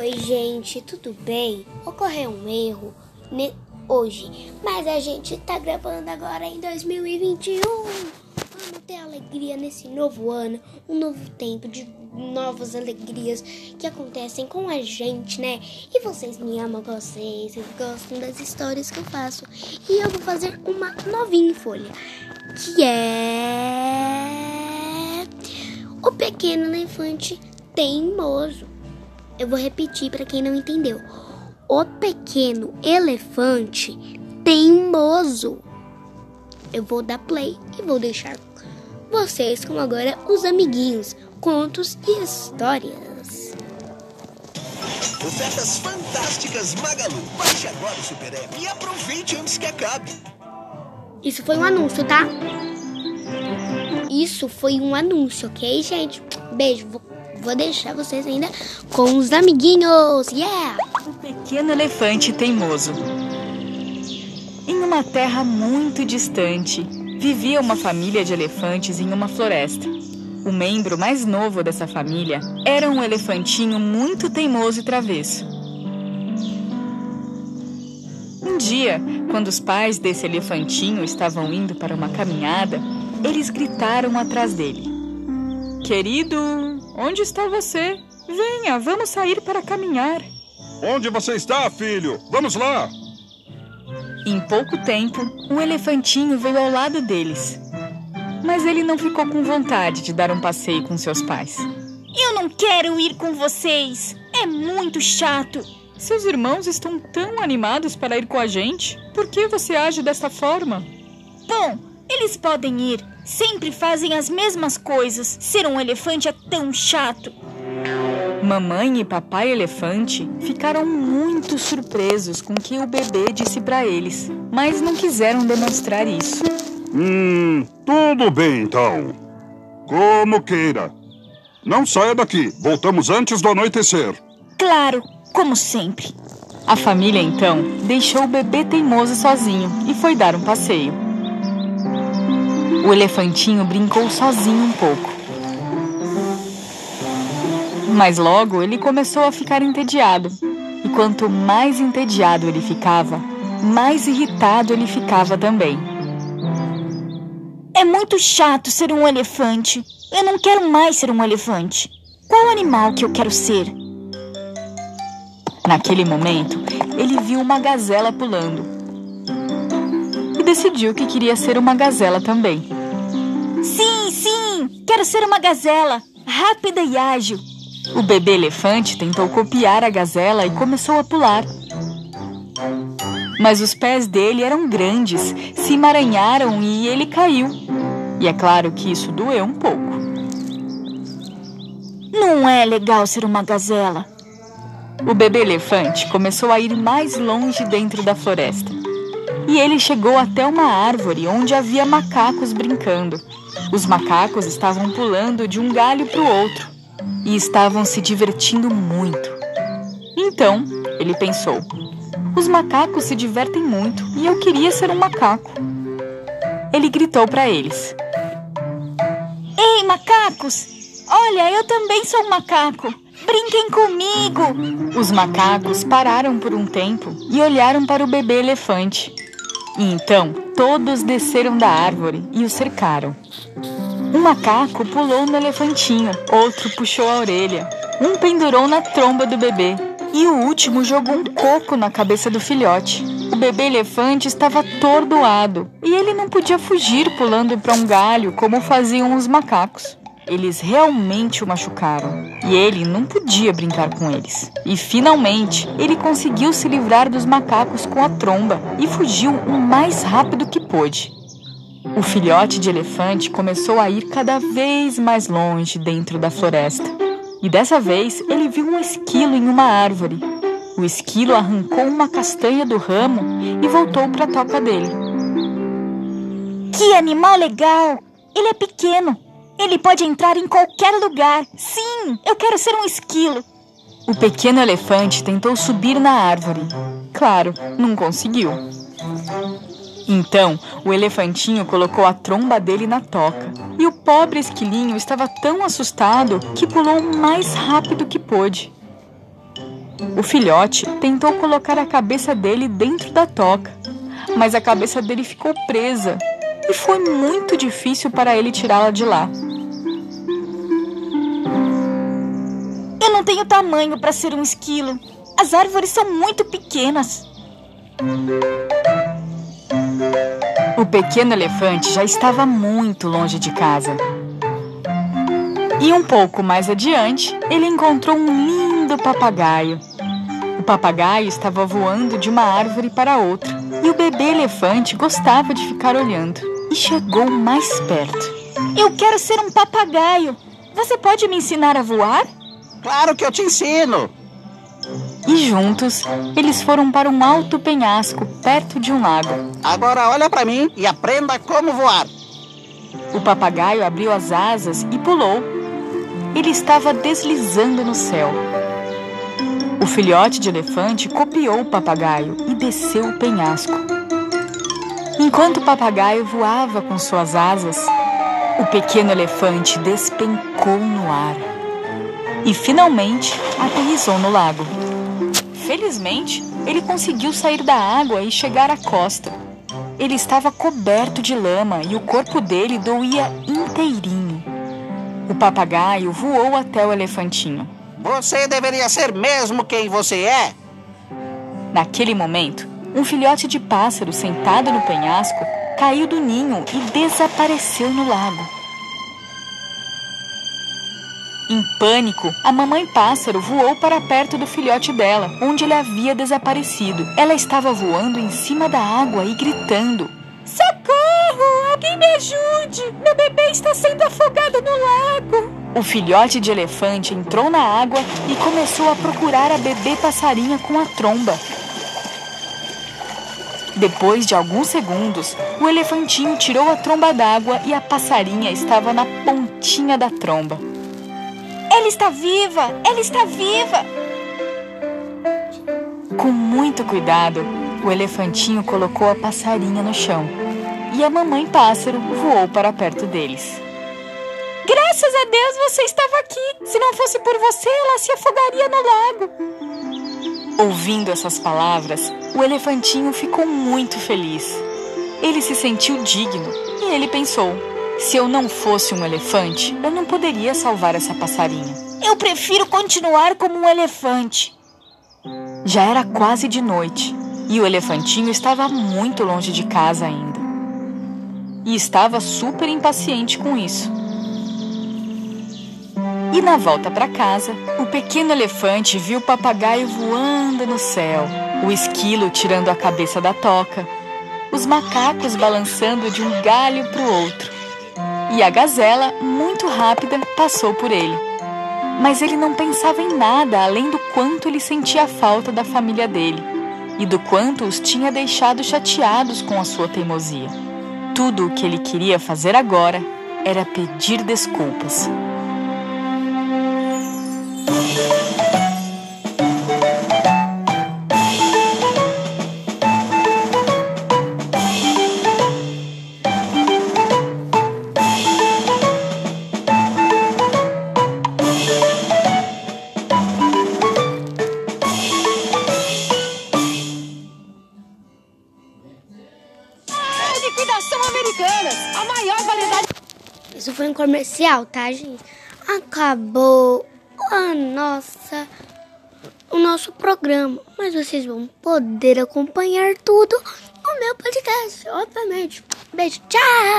Oi, gente, tudo bem? Ocorreu um erro hoje, mas a gente tá gravando agora em 2021. Vamos ter alegria nesse novo ano, um novo tempo de novas alegrias que acontecem com a gente, né? E vocês me amam, vocês, vocês gostam das histórias que eu faço. E eu vou fazer uma novinha em folha, que é o pequeno elefante teimoso. Eu vou repetir para quem não entendeu. O pequeno elefante teimoso. Eu vou dar play e vou deixar vocês como agora os amiguinhos, contos e histórias. Ofertas fantásticas Magalu. Baixe agora o Super App e aproveite antes que acabe. Isso foi um anúncio, tá? Isso foi um anúncio, ok, gente? Beijo. Vou, vou deixar vocês ainda com os amiguinhos. Yeah! O pequeno elefante teimoso. Em uma terra muito distante, vivia uma família de elefantes em uma floresta. O membro mais novo dessa família era um elefantinho muito teimoso e travesso. Um dia, quando os pais desse elefantinho estavam indo para uma caminhada, eles gritaram atrás dele: Querido, onde está você? Venha, vamos sair para caminhar. Onde você está, filho? Vamos lá! Em pouco tempo, um elefantinho veio ao lado deles. Mas ele não ficou com vontade de dar um passeio com seus pais. Eu não quero ir com vocês. É muito chato. Seus irmãos estão tão animados para ir com a gente. Por que você age dessa forma? Bom, eles podem ir. Sempre fazem as mesmas coisas. Ser um elefante é tão chato. Mamãe e papai elefante ficaram muito surpresos com o que o bebê disse para eles, mas não quiseram demonstrar isso. Hum, tudo bem então. Como queira. Não saia daqui. Voltamos antes do anoitecer. Claro, como sempre. A família então deixou o bebê teimoso sozinho e foi dar um passeio. O elefantinho brincou sozinho um pouco. Mas logo ele começou a ficar entediado. E quanto mais entediado ele ficava, mais irritado ele ficava também. É muito chato ser um elefante. Eu não quero mais ser um elefante. Qual animal que eu quero ser? Naquele momento, ele viu uma gazela pulando. E decidiu que queria ser uma gazela também. Sim, sim! Quero ser uma gazela. Rápida e ágil. O bebê elefante tentou copiar a gazela e começou a pular. Mas os pés dele eram grandes, se emaranharam e ele caiu. E é claro que isso doeu um pouco. Não é legal ser uma gazela. O bebê elefante começou a ir mais longe dentro da floresta. E ele chegou até uma árvore onde havia macacos brincando. Os macacos estavam pulando de um galho para o outro e estavam se divertindo muito. Então, ele pensou: os macacos se divertem muito e eu queria ser um macaco. Ele gritou para eles: Ei, macacos! Olha, eu também sou um macaco. Brinquem comigo! Os macacos pararam por um tempo e olharam para o bebê elefante. Então todos desceram da árvore e o cercaram. Um macaco pulou no elefantinho, outro puxou a orelha, um pendurou na tromba do bebê e o último jogou um coco na cabeça do filhote. O bebê elefante estava atordoado e ele não podia fugir pulando para um galho como faziam os macacos. Eles realmente o machucaram e ele não podia brincar com eles. E finalmente ele conseguiu se livrar dos macacos com a tromba e fugiu o mais rápido que pôde. O filhote de elefante começou a ir cada vez mais longe dentro da floresta. E dessa vez ele viu um esquilo em uma árvore. O esquilo arrancou uma castanha do ramo e voltou para a toca dele. Que animal legal! Ele é pequeno. Ele pode entrar em qualquer lugar. Sim, eu quero ser um esquilo. O pequeno elefante tentou subir na árvore. Claro, não conseguiu. Então, o elefantinho colocou a tromba dele na toca. E o pobre esquilinho estava tão assustado que pulou o mais rápido que pôde. O filhote tentou colocar a cabeça dele dentro da toca, mas a cabeça dele ficou presa e foi muito difícil para ele tirá-la de lá. Não tenho tamanho para ser um esquilo. As árvores são muito pequenas. O pequeno elefante já estava muito longe de casa. E um pouco mais adiante, ele encontrou um lindo papagaio. O papagaio estava voando de uma árvore para outra e o bebê elefante gostava de ficar olhando e chegou mais perto. Eu quero ser um papagaio. Você pode me ensinar a voar? Claro que eu te ensino. E juntos, eles foram para um alto penhasco perto de um lago. Agora olha para mim e aprenda como voar. O papagaio abriu as asas e pulou. Ele estava deslizando no céu. O filhote de elefante copiou o papagaio e desceu o penhasco. Enquanto o papagaio voava com suas asas, o pequeno elefante despencou no ar e finalmente aterrissou no lago. Felizmente, ele conseguiu sair da água e chegar à costa. Ele estava coberto de lama e o corpo dele doía inteirinho. O papagaio voou até o elefantinho. Você deveria ser mesmo quem você é. Naquele momento, um filhote de pássaro sentado no penhasco caiu do ninho e desapareceu no lago. Em pânico, a mamãe pássaro voou para perto do filhote dela, onde ele havia desaparecido. Ela estava voando em cima da água e gritando: Socorro! Alguém me ajude! Meu bebê está sendo afogado no lago! O filhote de elefante entrou na água e começou a procurar a bebê passarinha com a tromba. Depois de alguns segundos, o elefantinho tirou a tromba d'água e a passarinha estava na pontinha da tromba. Ela está viva! Ela está viva! Com muito cuidado, o elefantinho colocou a passarinha no chão e a mamãe pássaro voou para perto deles. Graças a Deus você estava aqui! Se não fosse por você, ela se afogaria no lago! Ouvindo essas palavras, o elefantinho ficou muito feliz. Ele se sentiu digno e ele pensou: se eu não fosse um elefante, eu não poderia salvar essa passarinha. Eu prefiro continuar como um elefante. Já era quase de noite e o elefantinho estava muito longe de casa ainda. E estava super impaciente com isso. E na volta para casa, o pequeno elefante viu o papagaio voando no céu, o esquilo tirando a cabeça da toca, os macacos balançando de um galho para o outro. E a gazela, muito rápida, passou por ele. Mas ele não pensava em nada além do quanto ele sentia a falta da família dele e do quanto os tinha deixado chateados com a sua teimosia. Tudo o que ele queria fazer agora era pedir desculpas. Liquidação Americanas, a maior variedade. Isso foi um comercial, tá, gente? Acabou a nossa o nosso programa, mas vocês vão poder acompanhar tudo no meu podcast, obviamente. Beijo, tchau!